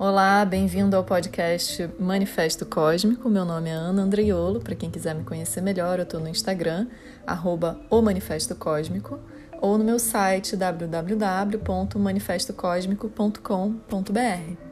Olá, bem-vindo ao podcast Manifesto Cósmico. Meu nome é Ana Andriolo. Para quem quiser me conhecer melhor, eu estou no Instagram, arroba o Manifesto Cósmico, ou no meu site www.manifestocosmico.com.br.